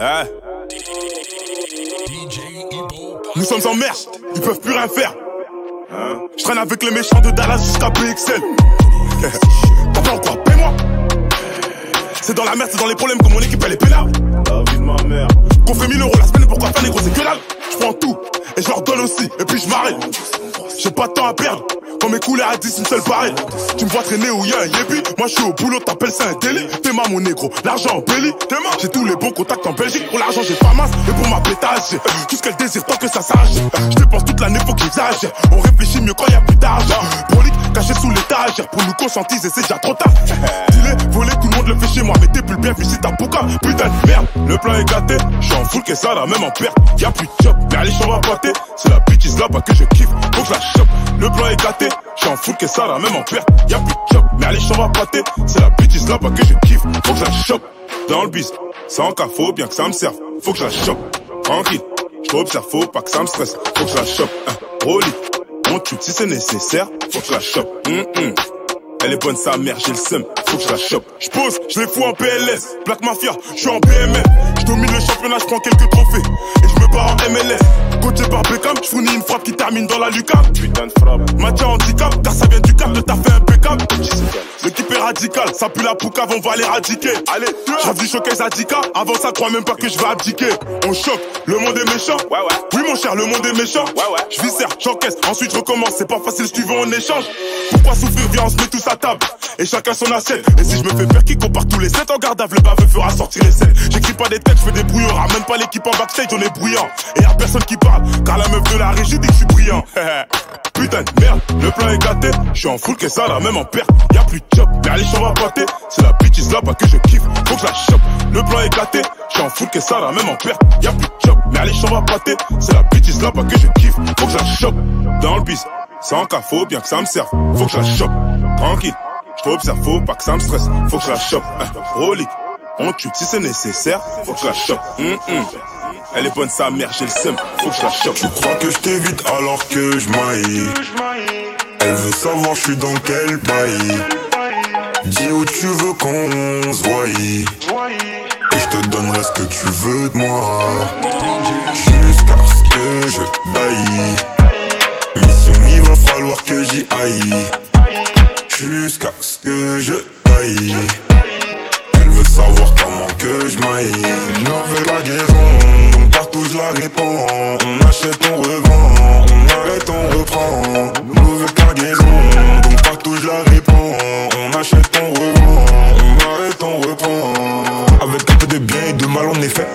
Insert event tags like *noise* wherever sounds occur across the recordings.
Hein Nous sommes en merde, ils peuvent plus rien faire. Je traîne avec les méchants de Dallas jusqu'à PXL. T'as pas encore, paie-moi. C'est dans la merde, c'est dans les problèmes que mon équipe elle est pénale. La ma mère. Qu'on fait 1000 euros la semaine, pourquoi faire négro, c'est que dalle. Je prends tout et je leur donne aussi, et puis je m'arrête. J'ai pas de temps à perdre. Quand mes couleurs à 10, une seule pareille. Tu me vois traîner où y a un yébi. Moi je suis au boulot, t'appelles ça un délit. T'es ma mon négro, l'argent en belly. T'es J'ai tous les bons contacts en Belgique. Pour l'argent, j'ai pas masse. Et pour ma pétage, tout ce qu'elle désire tant que ça s'arrache. Je dépense toute l'année, faut qu'ils exagèrent. On réfléchit mieux quand y a plus d'argent. Prolique, caché sous l'étagère. Pour nous conscientiser, c'est déjà trop tard. *laughs* Dis-les, voler, tout le monde le fait chez moi. Mais t'es plus bien visite ta bouca. Putain de merde, le plan est gâté. J'suis en full que ça, là, même en perte. Y'a plus de job, mais allez, j'en va pâter. C'est la bitch là-bas que je kiffe. Faut que la. Le plan est gâté. J'suis en que ça, là, même en perte. Y'a plus de job, mais allez, j'en va pâter. C'est la bitch là-bas que je kiffe. Faut que je la chope. Dans le bis, sans cas, bien que ça me serve. Faut que je la chope. Tranquille, j't'observe, faut pas que ça me stresse. Faut que je la chope. Hein, Rolly, on tue si c'est nécessaire. Faut que je la chope. Elle est bonne sa mère, j'ai le seum, faut que je la chope. J'pose, je les fous en PLS, Black Mafia, je suis en PML. Je domine le championnat, je prends quelques trophées. Et je me barre en MLS. Coaché par Beckham, je fournis une frappe qui termine dans la lucarne. Putain de frappe. Mathieu handicap, car ça vient du cap de ta fait impeccable. L'équipe est radicale, ça pue la poucave, on va l'éradiquer. Allez, j'ai vu choquer Zadika, avant ça crois même pas que je vais abdiquer. On choque, le monde est méchant. Ouais, ouais. Oui mon cher, le monde est méchant. Ouais, ouais. Je j'encaisse, ensuite je recommence. C'est pas facile si tu veux en échange. Pourquoi souffrir Viens, on se met tous à table. Et chacun son assiette. Et si je me fais faire qui compare tous les 7 en garde le baveux fera sortir les 7. J'écris pas des têtes, je fais des brouillons. Ramène pas l'équipe en backstage, on est bruyant. Et y'a personne qui parle, car la meuf de la régie dit que je suis brillant. *laughs* Putain de merde, le plan est gâté. Je suis en full que ça, là, même en perte. Y'a plus de job, mais allez, j'en pâter. C'est la bitch là-bas que je kiffe. Faut que je la chope. Le plan est gâté. Je suis en full que ça, là, même en perte. Y'a plus de job, mais allez, j'en pâter. C'est la bitch là-bas que je kiffe. Faut que je la chope. Dans le bis, sans cas, faut bien que ça me serve. Faut que je la chope. Tranquille. Je t'observe, faut pas que ça me stresse. Faut que je la chope. Hein, Rolly, on tue si c'est nécessaire. Faut que je la chope. Hum, hum. Elle est bonne sa mère, j'ai le seum. Faut que je la chope. Tu crois que je t'évite alors que je maille? Elle veut savoir je suis dans quel bail Dis où tu veux qu'on se Et je te donnerai ce que tu veux de moi Jusqu'à ce que je baille va falloir que j'y aille. Jusqu'à ce que je baille Elle veut savoir comment que je maille. On veut la guérison partout je la réponds. On achète, on revend. On arrête, on reprend. Nouvelle cargaison Donc partout je la réponds. On achète, on revend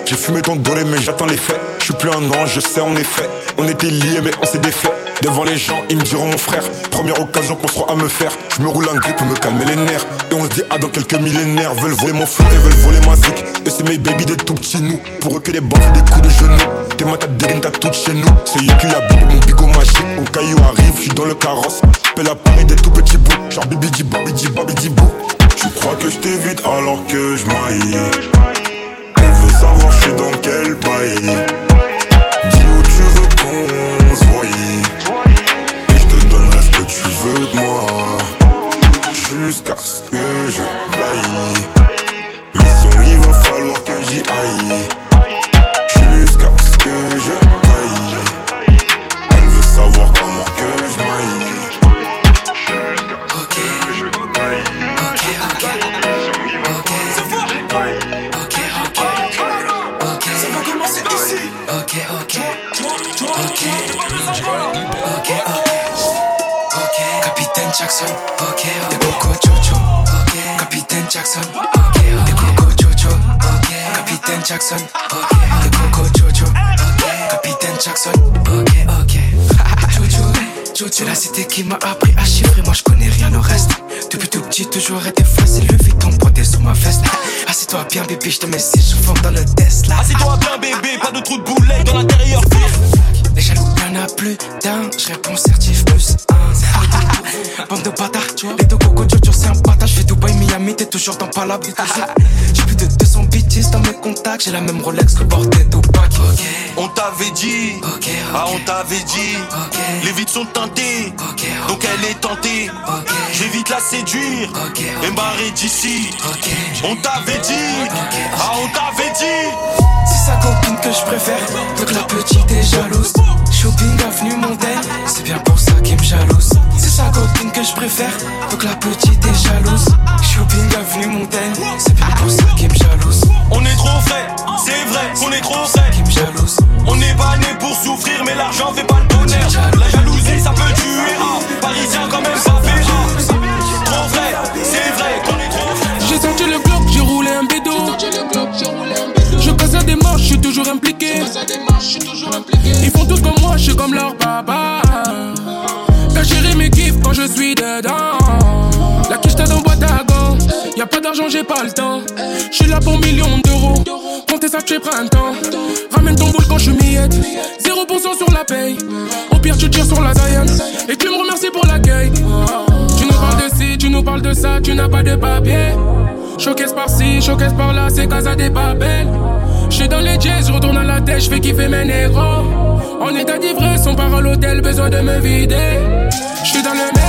J'ai fumé ton dolé mais j'attends les faits Je suis plus un ange, je sais en effet On était liés mais on s'est défait Devant les gens, ils me diront mon frère. Première occasion qu'on sera à me faire. Je me roule un grip pour me calmer les nerfs. Et on se dit, ah, dans quelques millénaires, veulent voler mon flow et veulent voler ma zik. Et c'est mes baby des tout petits nous. Pour eux que les banques des coups de genoux. T'es ma tête dégaine, t'as tout chez nous. C'est lui qui a bu mon bigot magique. Au caillou arrive, je suis dans le carrosse. Pelle à Paris des tout petits bouts. Genre bibi di babidi babidi bou. Tu crois que je t'évite alors que je maille? Quel bail. Dis où tu veux Jackson, ok, de Coco Jojo, ok, Capitaine Jackson, ok, ok, *laughs* Jojo. Jojo, c'est la cité qui m'a appris à chiffrer, moi je connais rien au reste. Depuis tout petit, toujours été facile, le vite en brodé sur ma veste. Assieds-toi bien, bébé, je te mets si je fonds dans le Tesla. Assieds-toi bien, bébé, pas de trou de boulet dans l'intérieur. Les jaloux, y'en a plus d'un, je réponds certif plus un. *laughs* Bande de bâtards, les deux T'es toujours dans pas la J'ai plus de 200 bitches dans mes contacts, j'ai la même Rolex que bordé Tupac. Ok, On t'avait dit, ah on t'avait dit, les vides sont teintées, donc elle est tentée. vais vite la séduire. Et me barrer d'ici. On t'avait dit, ah on t'avait dit. Si je préfère. Donc la petite est jalouse. Shopping avenue Montaigne, c'est bien pour ça qu'il me jalouse. C'est sa copine. que je préfère. Donc la petite est jalouse. Shopping avenue Montaigne, c'est bien pour ça qu'il me jalouse. On est trop frais, c'est vrai qu'on est trop frais. Qui me jalouse. On n'est pas né pour souffrir, mais l'argent fait pas le bonheur. J'ai pas le temps. Je suis là pour millions d'euros. Comptez ça, tu printemps. Ramène ton boule quand je miette. 0% sur la paye. Au pire, tu tires sur la Zion. Et tu me remercies pour l'accueil. Tu nous parles de ci, tu nous parles de ça, tu n'as pas de papier. Showcase par-ci, showcase par-là, c'est Casa des Babel. J'suis dans les jazz, retourne à la tête, j'fais kiffer mes négros. En état d'ivresse, on part à l'hôtel, besoin de me vider. J'suis dans le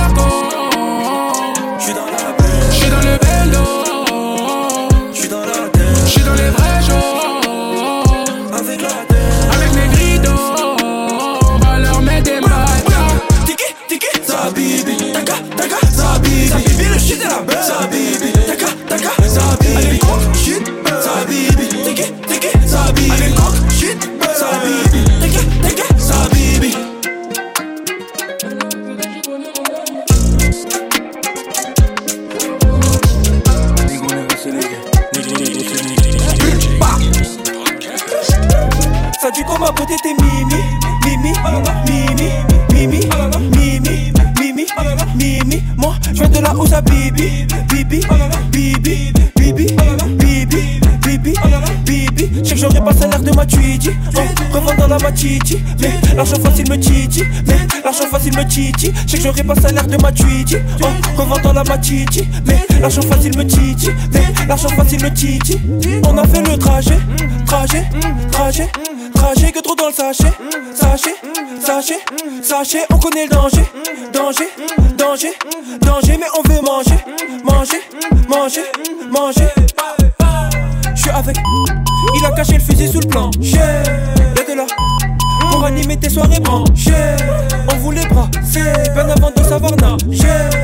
l'argent facile me titi. Je que j'aurais pas salaire de ma tweety, en revendant la machichi. Mais l'argent facile me titi, mais l'argent facile me titi. On a fait le trajet, trajet, trajet. Trajet que trop dans le sachet, sachet, sachet, sachet, on connaît le danger, danger, danger, danger, mais on veut manger, manger, manger, manger. Je suis avec, il a caché le fusil sous le plancher. Y'a de là, animer tes soirées branchées. On voulait brasser, bien avant de savoir nager.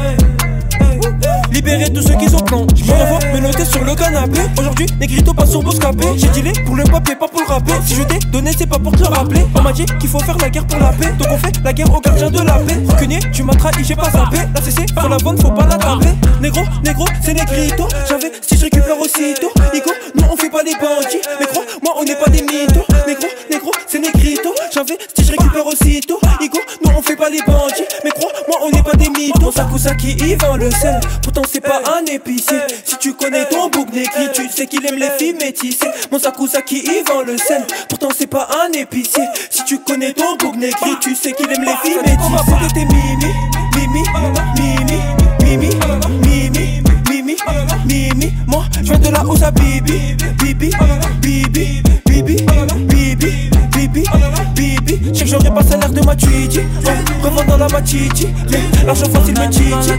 Libérer tous ceux qui sont. Je me revois me noter sur le canapé. Aujourd'hui, Negrito passe sur Boscapé. J'ai dealé pour le papier, pas pour le rapper. Si je t'ai donné, c'est pas pour te le rappeler. On m'a dit qu'il faut faire la guerre pour la paix. Donc on fait la guerre aux gardiens de la paix. Rancunier, tu m'as trahi, j'ai pas zappé. La CC, pour la bonne, faut pas la taper. Négro, négro, c'est Negrito. J'avais si je récupère aussitôt. Igo, nous on fait pas des bandits. Mais crois, moi on n'est pas des mythos. Négro, négro, c'est Negrito. J'avais si je récupère aussitôt. Igo, nous on fait pas les bandits. Mais crois, moi on n'est pas des mythos. Mon Sakusaki, il vend le sel. Pourtant c'est pas un épicier. Si tu connais ton bouc négri, tu sais qu'il aime les filles métissées. Mon Sakusaki, il vend le sel. Pourtant c'est pas un épicier. Si tu connais ton bouc négri, tu sais qu'il aime les filles métissées. t'es mimi, mimi, mimi, mimi, mimi, mimi, mimi. Moi, je viens de où ça bibi, bibi, bibi, bibi, bibi, bibi, bibi. Je sais que j'aurais pas salaire de ma tweety, revendant la machichi. Mais l'argent facile me titi,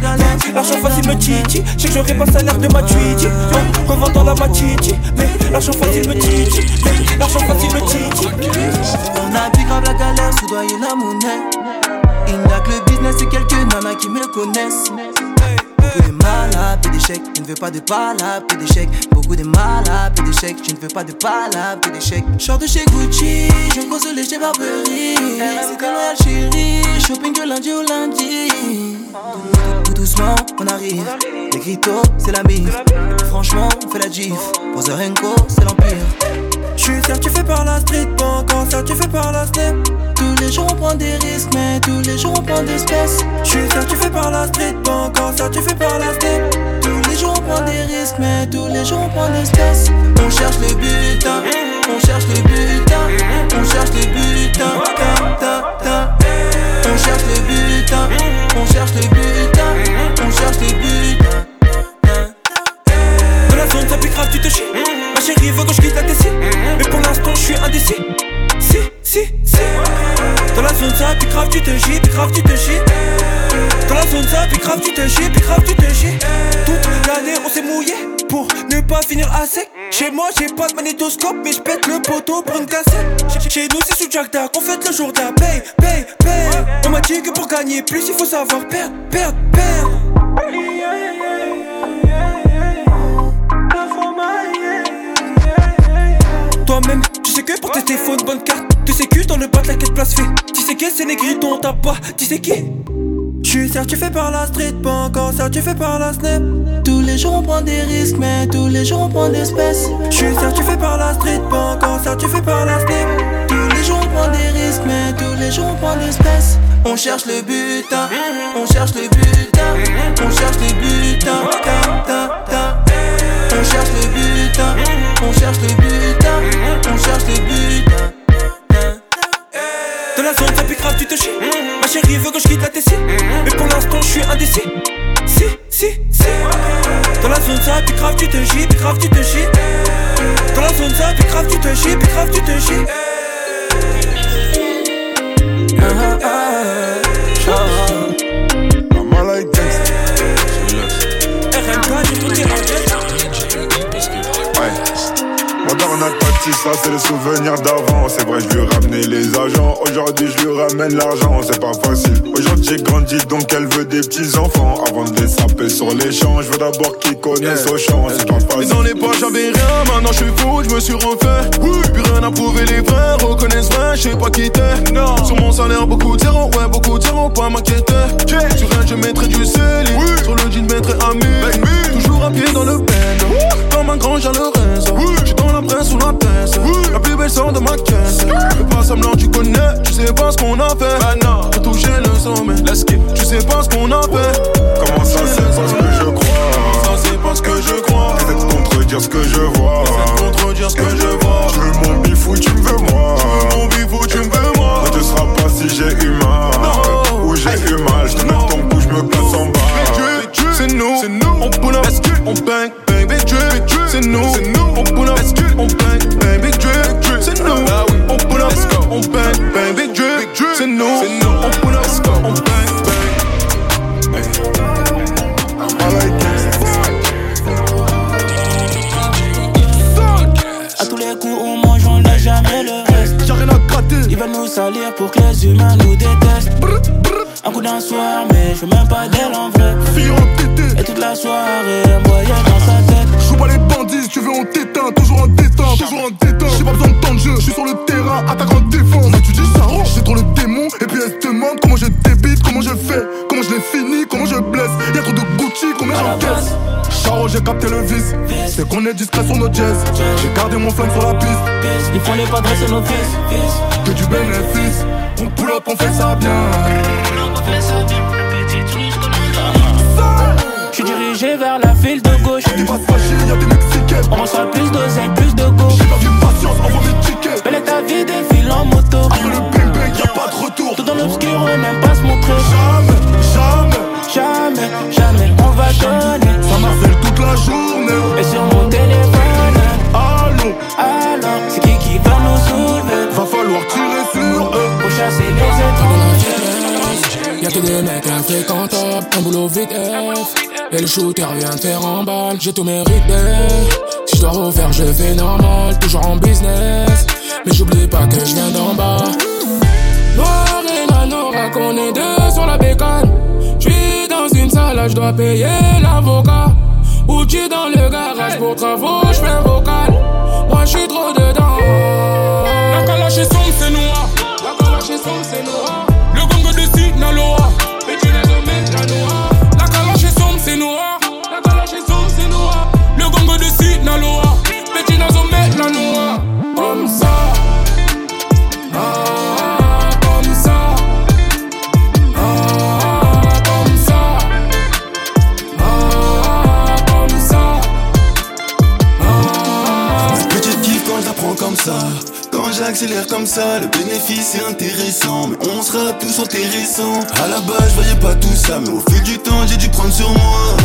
l'argent facile me titi. Je sais que j'aurais pas salaire de ma tweety, revendant la machichi. Mais l'argent facile me titi, l'argent facile me titi. On vu grave la galère, soudoyer la monnaie. Il n'y a que le business et quelques nanas qui me connaissent. Beaucoup de malades, d'échecs, je ne veux pas de palabres, d'échecs. Beaucoup de malades, d'échecs, je ne veux pas de palabres, d'échecs. Short de chez Gucci, je me console chez Burberry. C'est comme Algérie, shopping de lundi au lundi. Tout doucement, on arrive. Les gritos, c'est la mif. Franchement, on fait la gif. Poserenko, c'est l'empire. Je suis certifié par la street, pas encore certifié par la step. Tous les jours on prend des risques, mais tous les jours on prend des espèces. Je suis certifié par la street, pas encore certifié par la step. Tous les jours on prend des risques, mais tous les jours on prend des espèces. On cherche le butin, on cherche le butin, on cherche le butin, ta, ta, ta. On cherche le butin, on cherche le butin, on cherche le butin. De la zone, ça pique grave, tu te chies. Chérie veut que je quitte la Tessie. Mais pour l'instant, je suis indécis. Si, si, si. Dans la zone, ça pique grave, tu te chies, pique grave, tu te chies. Dans la zone, ça pique grave, tu te chies, pique grave, tu te chies. Toute l'année, on s'est mouillé pour ne pas finir à sec. Chez moi, j'ai pas de magnétoscope, mais je pète le poteau pour une cassette. Chez nous, c'est sous Jack qu'on fête le jour d'un paye, paye, paye. On m'a dit que pour gagner plus, il faut savoir perdre, perdre, perdre. Tu sais que pour une bonne carte. Tu sais que dans le bas de la quête place fait. Tu sais que c'est négrito, t'as pas. Tu sais qui? Suis certifié par la street, pas encore certifié par la snap. Tous les jours on prend des risques, mais tous les jours on prend des espèces. Suis certifié par la street, pas encore certifié par la snap. Tous les jours on prend des risques, mais tous les jours on prend des espèces. On cherche le butin, on cherche le butin, on cherche le butin, ta, ta, ta. On cherche le butin, on cherche le butin, on cherche le butin. Dans la zone, ça pique grave, tu te chies. Ma chérie veut que je quitte la Tessie. Mais pour l'instant, je suis indécis. Si, si, si. Dans la zone, ça pique grave, tu te chies, pique grave, tu te chies. Dans la zone, ça pique grave, tu te chies, pique grave, tu te chies. Ah, ah, ah. Tacti, ça c'est les souvenirs d'avant. C'est vrai, je lui ai ramené les agents. Aujourd'hui, je lui ramène l'argent. C'est pas facile. Aujourd'hui, j'ai grandi, donc elle veut des petits enfants. Avant de les saper sur les champs, je veux d'abord qu'ils connaissent au champ. C'est pas Mais facile. dans les poches j'avais rien, maintenant je suis fou, je me suis refait. Plus rien à prouver, les vrais reconnaissent vrai, je sais pas qui t'es. Sur mon salaire beaucoup de zéro, ouais beaucoup de zéro, pas m'inquiéter. Sur rien je mettrai du sel, sur le jean mettrai un mur Toujours à pied dans le bend, comme un grand Jean Lorenzo J'suis dans la presse ou la pince, la plus belle sort de ma caisse. Fais pas semblant, tu connais, tu sais pas ce qu'on a fait. Pour toucher le sommet, tu sais pas ce qu'on a fait. Comment ça, c'est pas ce que je crois? Ça c'est pas ce que je crois. De contredire ce que je vois. De contredire ce que je vois. Tu veux mon bifou, j'ai tout mérité. Si je dois refaire, je fais normal, toujours en business. Mais j'oublie pas que je viens d'en bas. Noir et Manora, qu'on est deux sur la bécane. J'suis dans une salle, je dois payer l'avocat. Ou tu dans le garage pour travaux, j'fais un vocal. Moi j'suis trop dedans. La calache est sombre, c'est noir. Le bénéfice est intéressant Mais on sera tous intéressants. À la base, je voyais pas tout ça Mais au fil du temps, j'ai dû prendre sur moi.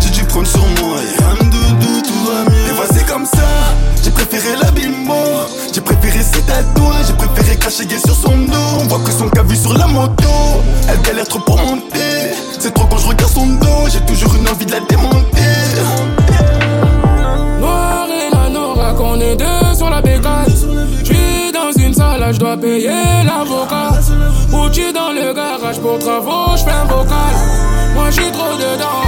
J'ai dû prendre sur moi Et un doudou, tout va mieux. Et voilà, c'est comme ça. J'ai préféré l'habillement J'ai préféré ses tatouages. J'ai préféré cacher gay sur son dos. On voit que son cas vu sur la moto. Elle galère trop pour monter. C'est trop quand je regarde son dos. J'ai toujours une envie de la démonter. Noir et payer l'avocat. Ou tu dans le garage pour travaux, j'fais un vocal. Moi j'suis trop dedans.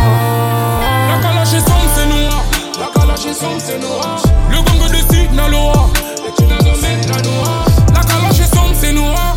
La calache est sombre, c'est noir. La calache est sombre, c'est noir. Le gang de tu n'as jamais la noire. La calache est sombre, c'est noir.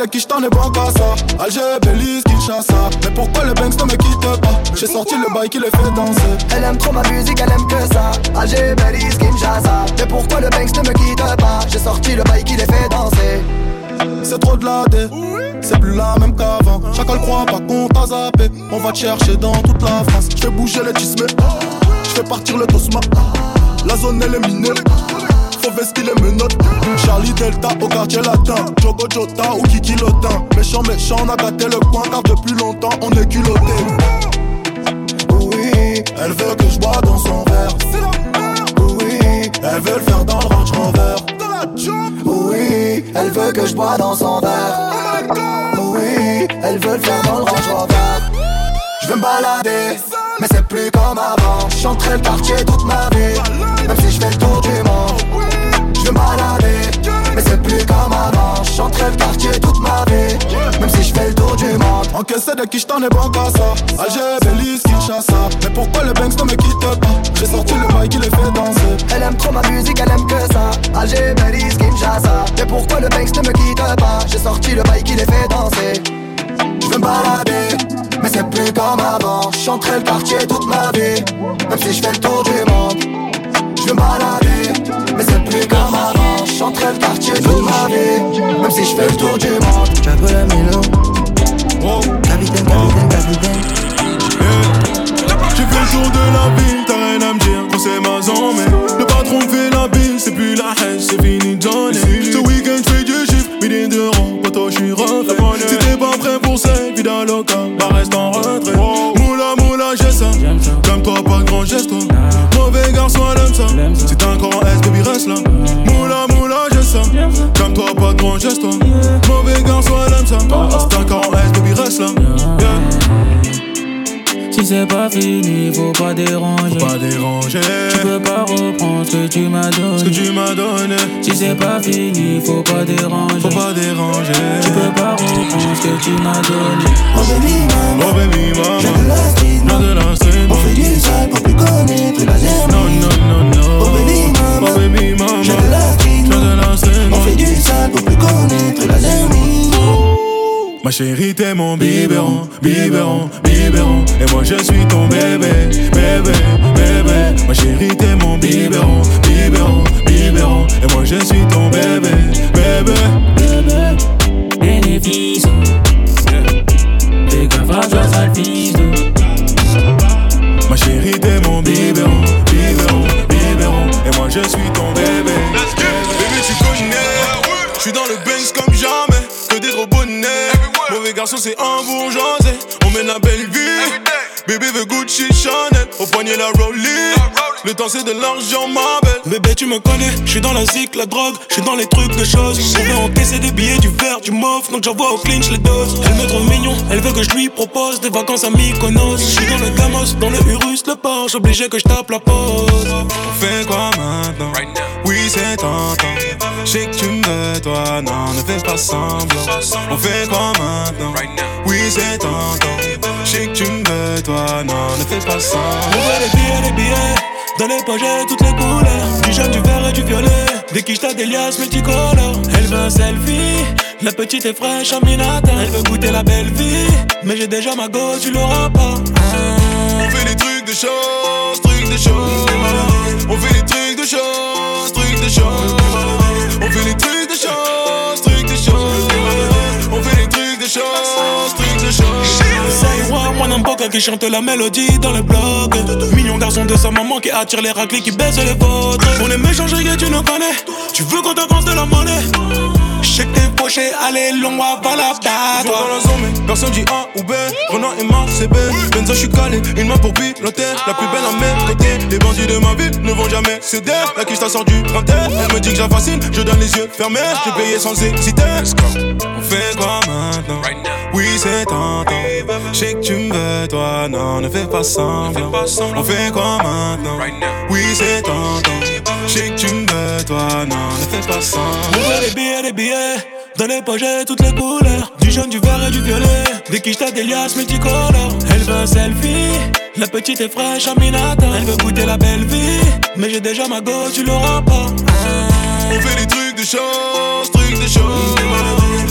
De qui j't'en ai qu'à ça Alger, Belize, Kinshasa Mais pourquoi le Banks ne me quitte pas? J'ai sorti le bail qui les fait danser. Elle aime trop ma musique, elle aime que ça. Alger, Belize, Kinshasa. Mais pourquoi le Banks ne me quitte pas? J'ai sorti le bail qui les fait danser. C'est trop de la dé C'est plus la même qu'avant. Chacun le croit pas qu'on t'a zappé. On va te chercher dans toute la France. Je fais bouger les tismes. Je fais partir le tosma. La zone elle est minée Faut vestir les menottes Charlie Delta au quartier latin Jogo Jota ou Kiki Lotin Méchant méchant on a gâté le coin Car depuis longtemps on est culotté Oui, Elle veut que je bois dans son verre oui, Elle veut le faire dans le Range Rover oui, elle veut que je bois dans son verre. Oui, elle veut le faire dans le Range Rover. Je veux me balader, mais c'est plus comme avant. J'entrais le quartier toute ma vie, même si je fais le tour du monde. Encaissé de qui j't'en ai bon qu'à ça Alger, Belize, Kinshasa Mais pourquoi le Banks ne me quitte pas? J'ai sorti le bail qui les fait danser Elle aime trop ma musique, elle aime que ça. Alger, Belize, Kinshasa. Mais pourquoi le Banks ne me quitte pas? J'ai sorti le bail qui les fait danser. Je veux me balader, mais c'est plus comme avant. J'entrais le quartier toute ma vie, même si je fais le tour du monde. Je veux me balader, mais c'est plus comme avant. J'entrais le quartier toute ma vie, même si je fais le tour du monde. Jago la Capitaine, capitaine, capitaine. J'ai fait le tour de la ville, t'as rien à me dire quand c'est ma Mais le patron fait la bille, c'est plus la haine, c'est fini Johnny Ce week-end j'fais du chiffre, midi de rang, pour toi j'suis refait. Si t'es pas prêt pour cette vie d'aloca, bah reste en retrait. Moula moula j'ai ça, comme toi pas de grand geste toi Mauvais garçon elle aime ça, si t'as un grand S baby reste là. Moula moula j'ai ça, comme toi pas de grand geste toi Mauvais garçon elle aime ça, si t'as un grand S baby c'est pas fini, faut pas déranger. Pas déranger Tu peux pas reprendre ce que tu m'as donné. ce que tu m'as donné Si c'est pas fini, faut pas déranger. Faut pas déranger Tu peux pas reprendre ce que tu m'as donné. Oh baby maman, Oh baby mama j'ai de la street, J'ai de la street On fait du sale pour plus connaître la Non germe. non non non Oh baby mama, Oh baby mama j'ai de la street, J'ai de la street On fait du sale pour plus connaître la germe. Ma chérie t'es mon biberon, biberon, biberon. Et moi je suis ton bébé, bébé, bébé. Ma chérie t'es mon biberon, biberon, biberon. Et moi je suis ton bébé, bébé. Bénéfice. Fais gaffe à toi, sale fils de. Ma chérie t'es mon biberon, biberon, biberon. Et moi je suis ton bébé. Bébé tu connais. Je suis dans le Benz comme jamais. Que des gros bonnets Mauvais garçon c'est un bourgeoisé. On mène la belle vie. Bébé veut Gucci Chanel. Au poignet la Rollie. Le temps c'est de l'argent ma belle. Bébé tu me connais. Je suis dans la zik, la drogue. Je suis dans les trucs de choses. On veut encaisser des billets, du verre, du mauve Donc j'envoie au clinch les doses. Elle me trouve mignon. Elle veut que je lui propose Des vacances à Mykonos. Je suis dans le Gamos Dans le Urus, le Porsche. Obligé que je tape la pause On fait quoi maintenant? Oui c'est tentant Je sais que tu me toi, non, ne fais pas semblant. On fait quoi maintenant? Oui, c'est tentant. Je sais que tu me veux, toi, non, ne fais pas semblant. On veut les billets, les billets. Dans les poches, j'ai toutes les couleurs. Du jaune, du vert et du violet. Des quiches, t'as des liasses multicolores. Elle veut un selfie. La petite est fraîche en minata. Elle veut goûter la belle vie. Mais j'ai déjà ma go, tu l'auras pas. On fait des trucs de chance, trucs de chance. On fait des trucs de chance, trucs de chance. On fait des trucs de chance, trucs de chance. On fait des trucs de chance, trucs de chance. C'est moi, moi n'importe qui chante la mélodie dans le blog. Millions garçons de sa maman qui attirent les raclés qui baissent les vôtres. On est méchants, que tu nous connais. Tu veux qu'on t'avance de la monnaie? Allez, long, va la dans la zone, mais personne dit A ou B. Renan et Marc, c'est B. Benzo, je suis calé. Une main pour piloter. La plus belle à mes côtés. Les bandits de ma ville ne vont jamais céder. La quiche t'a sort du printemps. Elle me dit que j'affascine. Je donne les yeux fermés. Je payé sans hésiter. On fait quoi maintenant? Oui, c'est tentant. Je sais que tu me veux, toi, non, ne fais pas semblant. On fait quoi maintenant? Oui, c'est tentant. Je sais que tu me veux, toi, non, ne fais pas semblant. On veut les billets, les billets. Dans les poches, j'ai toutes les couleurs. Du jaune, du vert et du violet. Des quiches, t'as des liasses multicolores. Elle veut un selfie. La petite est fraîche en minata. Elle veut goûter la belle vie. Mais j'ai déjà ma go, tu l'auras pas. On fait des trucs de chance, trucs de chance.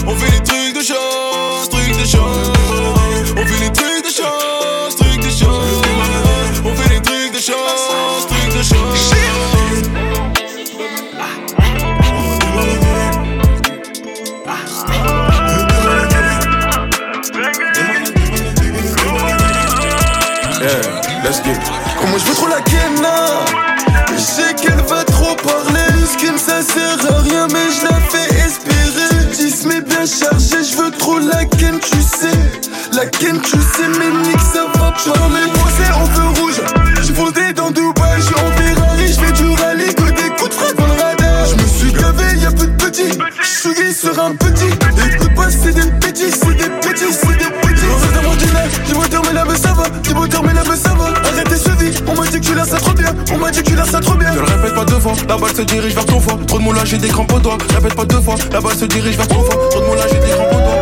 On fait des trucs de chance, trucs de chance. Yeah, let's get it. Comment je veux trop la kenna. Je sais qu'elle va trop parler. Skin ça sert à rien mais je la fais espérer. 10 mais bien chargé Je veux trop la ken tu sais. La ken tu sais mais nique ça va pas m'a dit que tu la ça trop bien. Je le répète pas deux fois La balle se dirige vers ton foie. Trop de moulage j'ai des crampes au doigt. Répète pas deux fois La balle se dirige vers ton foie. Trop de moulage j'ai des crampes au doigt.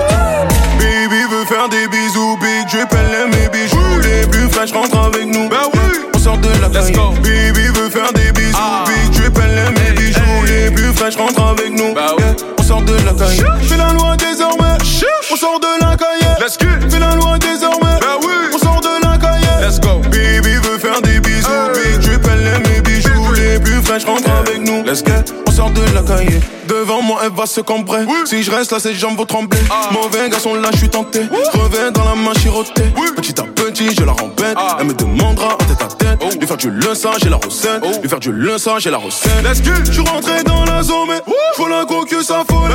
Baby veut faire des bisous Big elle aime mes bijoux. Les plus fraîches rentrent avec nous. Bah oui. On sort de la Let's go. Baby veut faire des bisous Big Drip elle aime mes bijoux. Les plus fraîches rentrent avec nous. Bah oui. On sort de la caille. Fais la loi désormais. On sort de la caille Let's go. Fais la loi désormais Fraîches rentrent avec nous. Let's go On sort de la caille Devant moi elle va se cambrer Si je reste là ses jambes vont trembler. Mauvais garçon là je suis tenté. Reviens dans la main chirotée Petit à petit je la rembête. Elle me demandera en tête à tête. Lui faire du le sang j'ai la recette. Lui faire du le sang j'ai la recette. Let's go Je suis rentré dans la zone mais Faut la go que ça folle.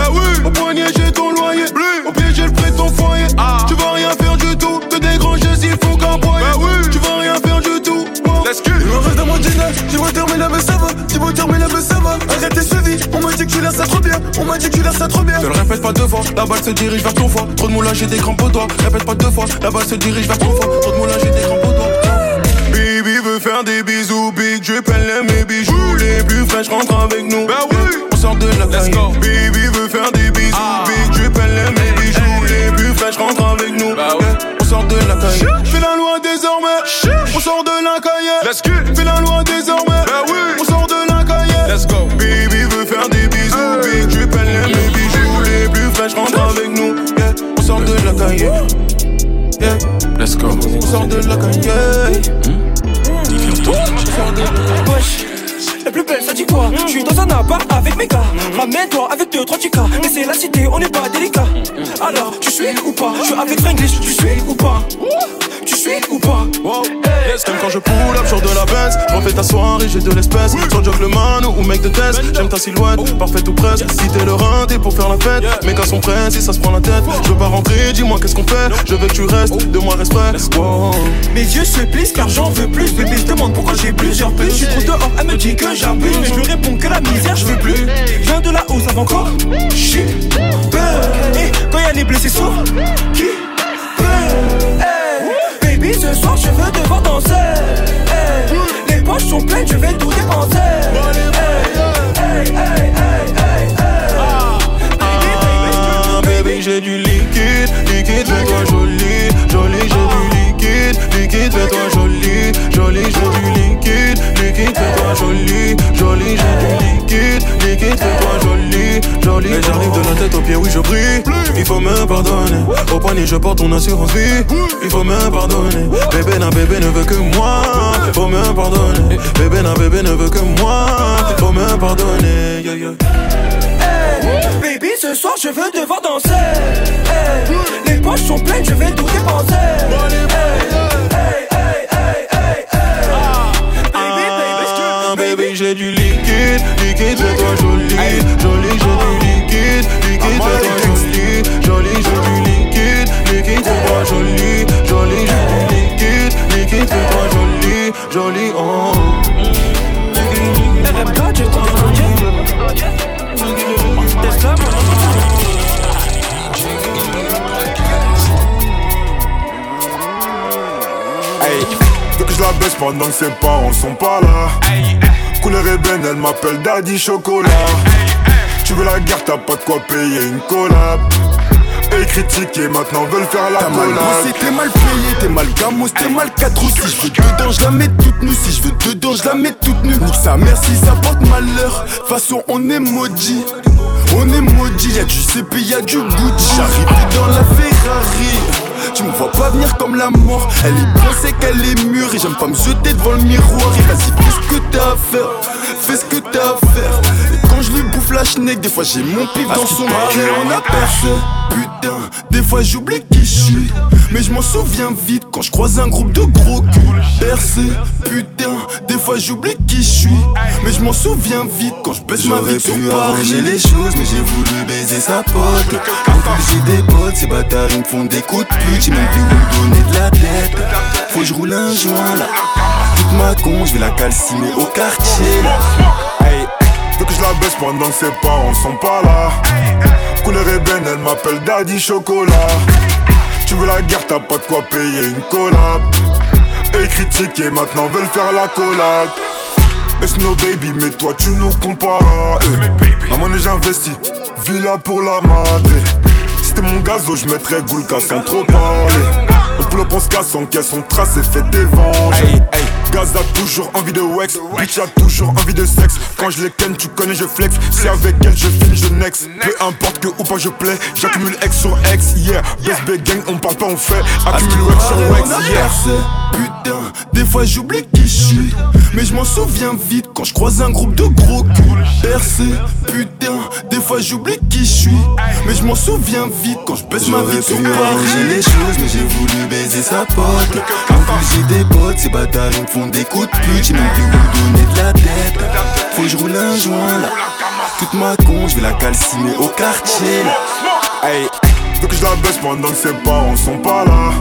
Au poignet j'ai ton loyer. Au pied j'ai le prêt de ton foyer. Tu vas rien faire du tout. Te dégranger s'il faut qu'aboyer Tu vas rien Let's go On reste dans mon dîner J'ai mais là mais ça va J'ai mais ça va Arrêtez ce vie On m'a dit que tu la ça trop bien On m'a dit que tu la ça trop bien Je le répète pas deux fois, la balle se dirige vers ton foie. Trop de moulage, j'ai des crampes au doigt. Répète pas deux fois, la balle se dirige vers ton foie. Trop de moulage, j'ai des crampes au doigt. Baby veut faire des bisous, Big elle aime mes bijoux. Les plus fraîches rentrent avec nous. Bah oui, on sort de la caille. Baby veut faire des bisous, Big Drip, elle aime mes bijoux. Les plus fraîches rentrent avec nous. Bah oui, on sort de la caille. Fais la loi désormais, on sort de la caille. Let's go. Fais la loi désormais, bah oui, on sort de la caille. Let's go. Baby veut faire des bisous, Big Drip, elle aime mes bijoux. Les plus fraîches rentrent avec nous. Yeah, on sort de la caille. Yeah, let's go. On sort de la caille. Yeah. Ça dit quoi Je suis dans un appart avec mes gars. Ramène-toi avec deux, trois chicas. Mais c'est la cité, on n'est pas délicat. Alors, tu suis ou pas Je suis avec Fringlish, tu suis ou pas suis ou pas. Yes, comme quand je pull up sur de la baisse Je refais ta soirée, j'ai de l'espèce. Sur Jog le man ou mec de test J'aime ta silhouette, parfaite ou presque. Si t'es le rein, t'es pour faire la fête. Mes gars sont prêts, si ça se prend la tête. Je veux pas rentrer, dis-moi qu'est-ce qu'on fait. Je veux que tu restes, de moi respect. Wow. Mes yeux se plissent car j'en veux plus. Bébé se demande pourquoi j'ai plusieurs plus. Je suis trop dehors, elle me dit que j'abuse. Mais je lui réponds que la misère, je veux plus. Je viens de la hausse avant encore. J'suis peur. Et quand y'a les blessés sourds, qui pleure ce soir, je veux te danser. Hey. Les poches sont pleines, je vais tout dépenser. Hey, ah. Ah, baby, j'ai du liquide, liquide, fais-toi ah. joli, joli, j'ai du liquide, liquide, fais-toi joli, joli, j'ai du liquide, liquide, fais-toi joli, joli, j'ai du liquide, liquide, fais-toi joli, joli. J'arrive de la tête aux pieds, oui, je brille. Me pardonner. Au panier, je porte ton assurance vie. Il faut me pardonner. Bébé n'a bébé ne veut que moi. Faut me pardonner. Bébé n'a bébé ne veut que moi. Faut me pardonner. Yeah, yeah. Hey, baby, ce soir je veux te voir danser. Hey, les poches sont pleines, je vais tout dépenser. Hey. Baby, baby, Ah, baby, j'ai du liquide, liquide, fais-toi joli, joli, j'ai du liquide, liquide, fais-toi oh. Hey, je la baisse pendant que ses parents sont pas là. Couleur ébène, elle m'appelle Daddy Chocolat. Tu veux la guerre, t'as pas de quoi payer une collab. Et critiquer, maintenant veulent faire la T'as mal collab. bossé, t'es mal payé, t'es mal gamos, t'es mal 4 ou Si je veux dedans, je la mets toute nue. Si je veux dedans, je la mets toute nue. Nique sa mère si ça porte malheur. Façon on est maudit On est maudit, y'a du CP, y'a du Gucci. J'arrive dans la Ferrari. Tu me vois pas venir comme la mort. Elle est bien c'est qu'elle est mûre. Et j'aime pas me jeter devant le miroir. Et vas-y fais ce que t'as à faire. Fais ce que t'as à faire. Et quand je lui bouffe la schneck Des fois j'ai mon pif dans son cœur On a percé. Putain, des fois j'oublie qui Mais je m'en souviens vite quand je croise un groupe de gros culs Percé, putain, des fois j'oublie qui je suis Mais je m'en souviens vite quand je baisse ma vie sur pu arranger les choses, mais j'ai voulu baiser sa pote. J'ai des potes, ces bâtards ils me font des coups de pute. J'ai même plus où me donner de la tête. Faut que je roule un joint là. Toute ma con, je vais la calciner au quartier là. Hey, veux que je la baisse pendant que ses parents sont pas là. Couleur ébène, elle m'appelle Daddy Chocolat. Tu veux la guerre, t'as pas de quoi payer une collab. Et critiquer, maintenant veulent faire la collab. It's no baby, mais toi tu nous compares? Eh. La monnaie j'investis, villa pour la madre. C'était mon gazo, je mettrais Goulka sans trop parler. On pull up, on se casse, on caisse, on trace et fait des venges. Gaz a toujours envie de wax, bitch a toujours envie de sexe. Quand je les ken, tu connais, je flex. Si avec elle je filme, je next. Peu importe que ou pas je plais, j'accumule X sur X, yeah. BSB gang, on parle pas, on fait. Accumule Wax sur Wax, yeah. Putain, des fois j'oublie qui je suis Mais je m'en souviens vite quand je croise un groupe de gros culs Percé, putain, des fois j'oublie qui je suis Mais je m'en souviens vite quand je baisse ma vie sur Paris les choses, mais j'ai voulu baiser sa pote. En plus, j'ai des potes, ces bâtards ils me font des coups de pute. J'ai même plus où me donner de la tête. Faut que je roule un joint là. Toute ma con, je vais la calciner au quartier là. Hey, veux que je la baisse pendant que ses parents sont pas là.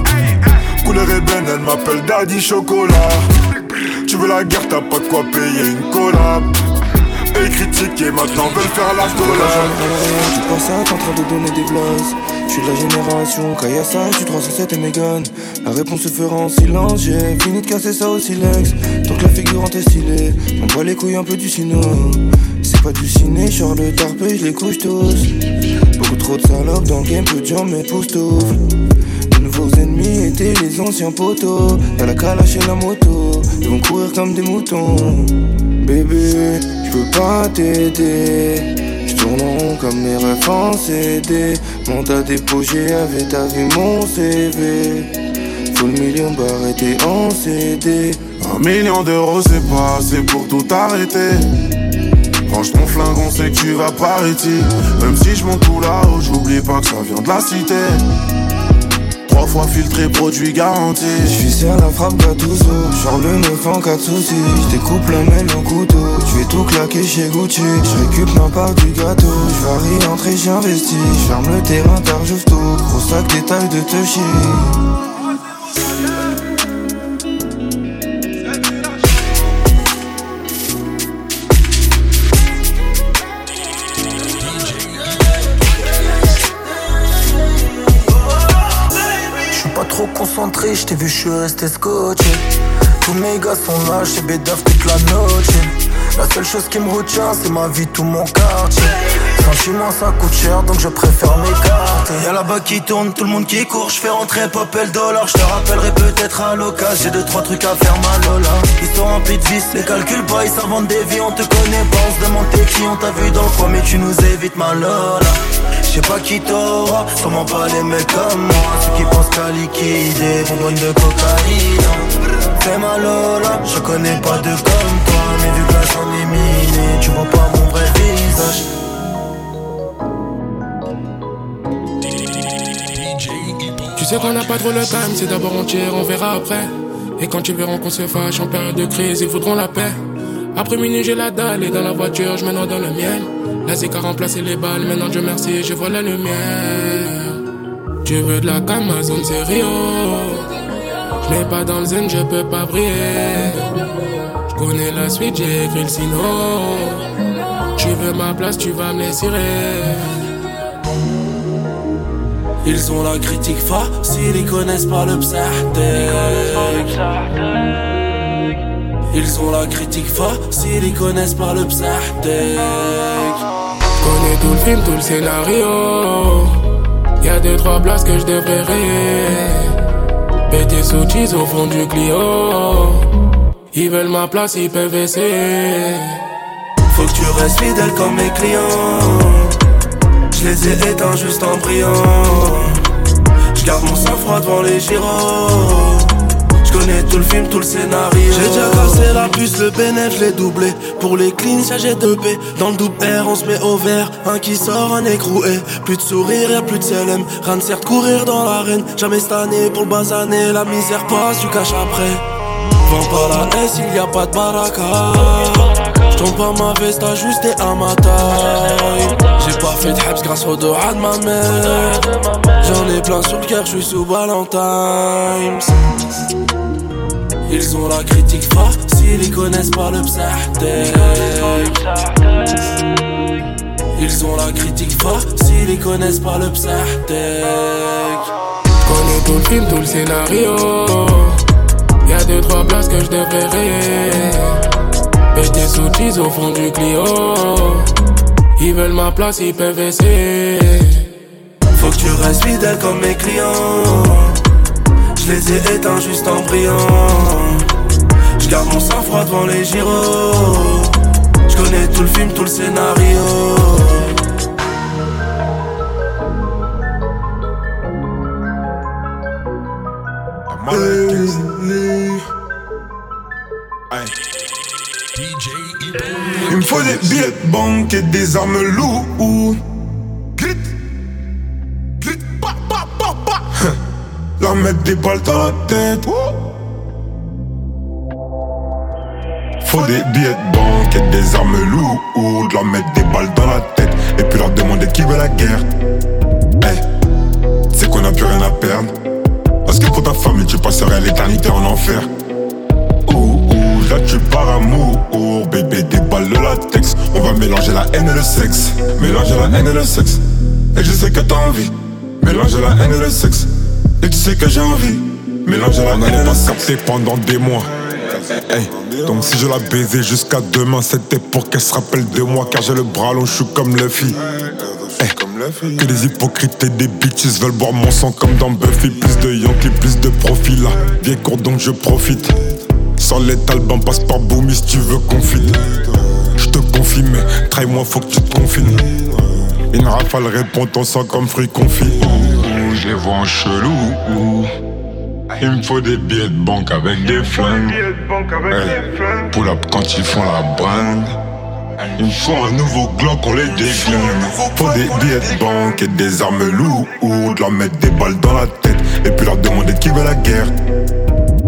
Couleur ébène, elle m'appelle Daddy Chocolat. Tu veux la guerre, t'as pas de quoi payer une collab. Et critiquer, maintenant veulent faire la collab. Tu penses à t'es en train de donner des glaces Je suis de la génération Kayasa, je suis 307 et Megan La réponse se fera en silence J'ai fini de casser ça au silex Tant que la figurante est stylée J'envoie les couilles un peu du sino C'est pas du ciné, sors le tarpé, je les couche tous Beaucoup trop de salopes dans le game, peu de gens m'épousent nouveaux ennemis étaient les anciens poteaux. Y'a la calache et la moto Ils vont courir comme des moutons. Bébé, je peux pas t'aider. Rond comme mes rêves en CD Monte à dépôt, j'avais ta vie mon CV Faut le million barré t'es en CD Un million d'euros c'est pas assez pour tout arrêter. Range ton flingue, on sait que tu vas par ici Même si je monte tout là-haut, j'oublie pas que ça vient de la cité Trois fois filtré, produit garanti. Je suis à la frappe Gattuso Genre le 9 en 4 soucis. Je découpe la mêle au couteau Je vais tout claquer chez Gucci. Je récup ma part du gâteau Je varie entrer, j'investis. Ferme le terrain tard, tout Gros sac détail de te trop concentré, je t'ai vu, je suis resté scotché. Tous mes gars sont là, chez Bédaf toute la noche. La seule chose qui me retient, c'est ma vie, tout mon quartier. Franchement ça coûte cher donc je préfère m'écarter Y'a la bas qui tourne, tout le monde qui court, je fais rentrer pop le dollar, je te rappellerai peut-être à l'occasion, j'ai deux trois trucs à faire ma lola. Ils sont remplis de vis, les calculs pas, ils s'inventent des vies, on te connaît pas, on se demande t'es qui, on t'a vu dans le coin mais tu nous évites ma lola. Je sais pas qui t'aura, comment pas les mecs comme moi, ceux qui pensent qu'à liquider, bonbonne de cocaïne. Fais ma lola, je connais pas de comme toi, mais vu que là j'en ai miné, tu vois pas mon vrai visage. Tu sais qu'on n'a pas trop le time, c'est d'abord on tire, on verra après. Et quand tu verras qu'on se fâche en période de crise, ils voudront la paix. Après minuit, j'ai la dalle et dans la voiture, je dans le miel. La a remplacé les balles, maintenant Dieu merci, je vois la lumière. Tu veux de la cam, ma zone c'est Rio. Je n'ai pas dans le zen, je peux pas briller. Je connais la suite, j'ai écrit le sino. Tu veux ma place, tu vas me laisser Ils ont la critique facile, ils connaissent pas le psahtec. Ils ont la critique facile, ils connaissent pas le psahtec. Connais tout le film, tout le scénario. Y'a deux, trois places que je devrais rire. Péter sous cheese au fond du Clio. Ils veulent ma place, ils peuvent essayer. Faut que tu restes fidèle comme mes clients. Je les ai éteints juste en brillant. Je garde mon sang-froid devant les gyros. Je connais tout le film, tout le scénario. J'ai déjà cassé la puce, le bénéf, je l'ai doublé. Pour les cleans, j'ai 2 B. Dans le double R, on se met au vert. Un qui sort, un écroué. Plus de sourire, y'a plus de CLM. Rien de certes courir dans l'arène. Jamais cette année pour le basaner. La misère passe, tu caches après. Vends pas la S, il y a pas de baraka. J'tombe pas ma veste, ajustée à ma taille. J'ai pas fait de habs grâce au dos de ma mère. J'en ai plein sur le cœur, j'suis sous Valentine's. Ils ont la critique facile, ils connaissent pas le psahtec. Ils ont la critique facile, ils connaissent pas le psahtec. Connais tout le film, tout le scénario. Y'a deux, trois places que je devrais rayer. Péter sous au fond du Clio. Ils veulent ma place, ils peuvent essayer. Faut que tu restes fidèle comme mes clients. Je les ai éteints juste en brillant. Je garde mon sang-froid devant les gyros. Je connais tout le film, tout le scénario. Il me faut des billets de banque et des armes lourdes. Glit, glit, pa, pa, pa, pa. *laughs* Leur mettre des balles dans la tête. Faut des billets de banque et des armes lourdes. Leur mettre des balles dans la tête. Et puis leur demander qui veut la guerre. Eh, c'est qu'on a plus rien à perdre. Parce que pour ta famille, tu passerais l'éternité en enfer. Là tu pars amour. Bébé, des balles de latex. On va mélanger la haine et le sexe. Mélanger la haine et le sexe. Et je sais que t'as envie. Mélanger la haine et le sexe. Et tu sais que j'ai envie. Mélanger la haine et le sexe. pendant des mois. Hey, donc si je la baisais jusqu'à demain, c'était pour qu'elle se rappelle de moi. Car j'ai le bras long, je suis comme Luffy. Hey, que les hypocrites et des bitches veulent boire mon sang comme dans Buffy. Plus de Yankee, plus de profil. Là, bien court donc je profite. Sans les talbans, passe par Boomy si tu veux confiner. Je te confie, mais trahi-moi, faut que tu te confines. Une rafale répond ton sang comme fruit confit. Je les vois en chelou. Il me faut des billets de banque avec des flingues. Hey, Pull up quand ils font la brinde. Il me faut un nouveau Glock, on les déglingue. Faut des billets de banque et des armes lourdes. Leur mettre des balles dans la tête. Et puis leur demander qui veut la guerre.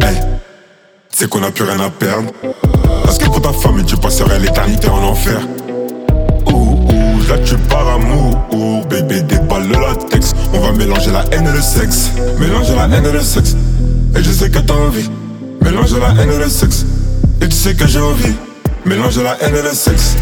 Hey, c'est qu'on a plus rien à perdre. Parce que pour ta famille, tu passerais l'éternité en enfer. Ouh, ouh, là tu pars amour. Bébé, des balles de latex. On va mélanger la haine et le sexe. Mélanger la haine et le sexe. Et je sais que t'as envie. Mélanger la haine et le sexe. Et tu sais que j'ai envie. Mélanger la haine et le sexe.